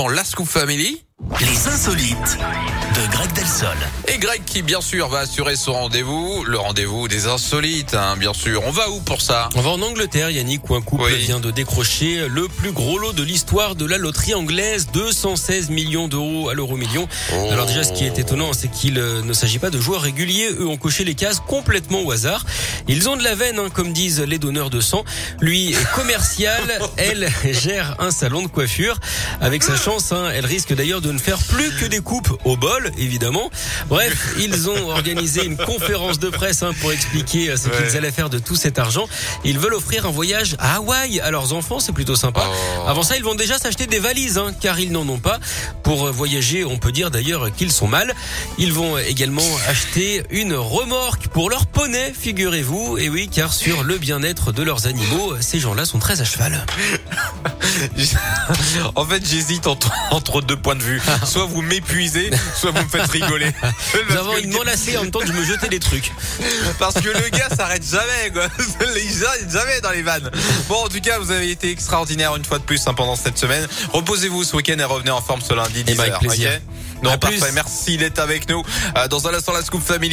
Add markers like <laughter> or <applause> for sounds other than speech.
dans la Scoop Family. Les insolites de Greg Delsol. Et Greg qui bien sûr va assurer son rendez-vous, le rendez-vous des insolites, hein, bien sûr. On va où pour ça? On va en Angleterre, Yannick, où un couple Oui. vient de décrocher le plus gros lot de l'histoire de la loterie anglaise, 216 millions d'euros à l'euro million. Oh. Alors déjà, ce qui est étonnant, c'est qu'il euh, ne s'agit pas de joueurs réguliers. Eux ont coché les cases complètement au hasard. Ils ont de la veine, hein, comme disent les donneurs de sang. Lui est commercial, <laughs> elle gère un salon de coiffure. Avec sa chance, hein, elle risque d'ailleurs de ne faire plus que des coupes au bol, évidemment. Bref, <laughs> ils ont organisé une conférence de presse hein, pour expliquer euh, ce qu'ils Ouais. allaient faire de tout cet argent. Ils veulent offrir un voyage à Hawaï à leurs enfants, c'est plutôt sympa. Oh. Avant ça, ils vont déjà s'acheter des valises, hein, car ils n'en ont pas. Pour euh, voyager, on peut dire d'ailleurs qu'ils sont mal. Ils vont également acheter une remorque pour leur poney, figurez-vous. Et oui, car sur le bien-être de leurs animaux, ces gens-là sont très à cheval. <laughs> en fait, j'hésite entre, entre deux points de vue. <laughs> Soit vous m'épuisez, soit vous me faites rigoler. <laughs> Nous avons une m'enlacer en même temps que je me jetais des trucs. Parce que le gars s'arrête jamais, quoi. <laughs> Il s'arrête jamais dans les vannes. Bon, en tout cas, vous avez été extraordinaire une fois de plus hein, pendant cette semaine. Reposez-vous ce week-end et revenez en forme ce lundi 10 Eh ben, avec plaisir. Non, parfait. Merci d'être avec nous. Euh, Dans un instant, la Scoop Family.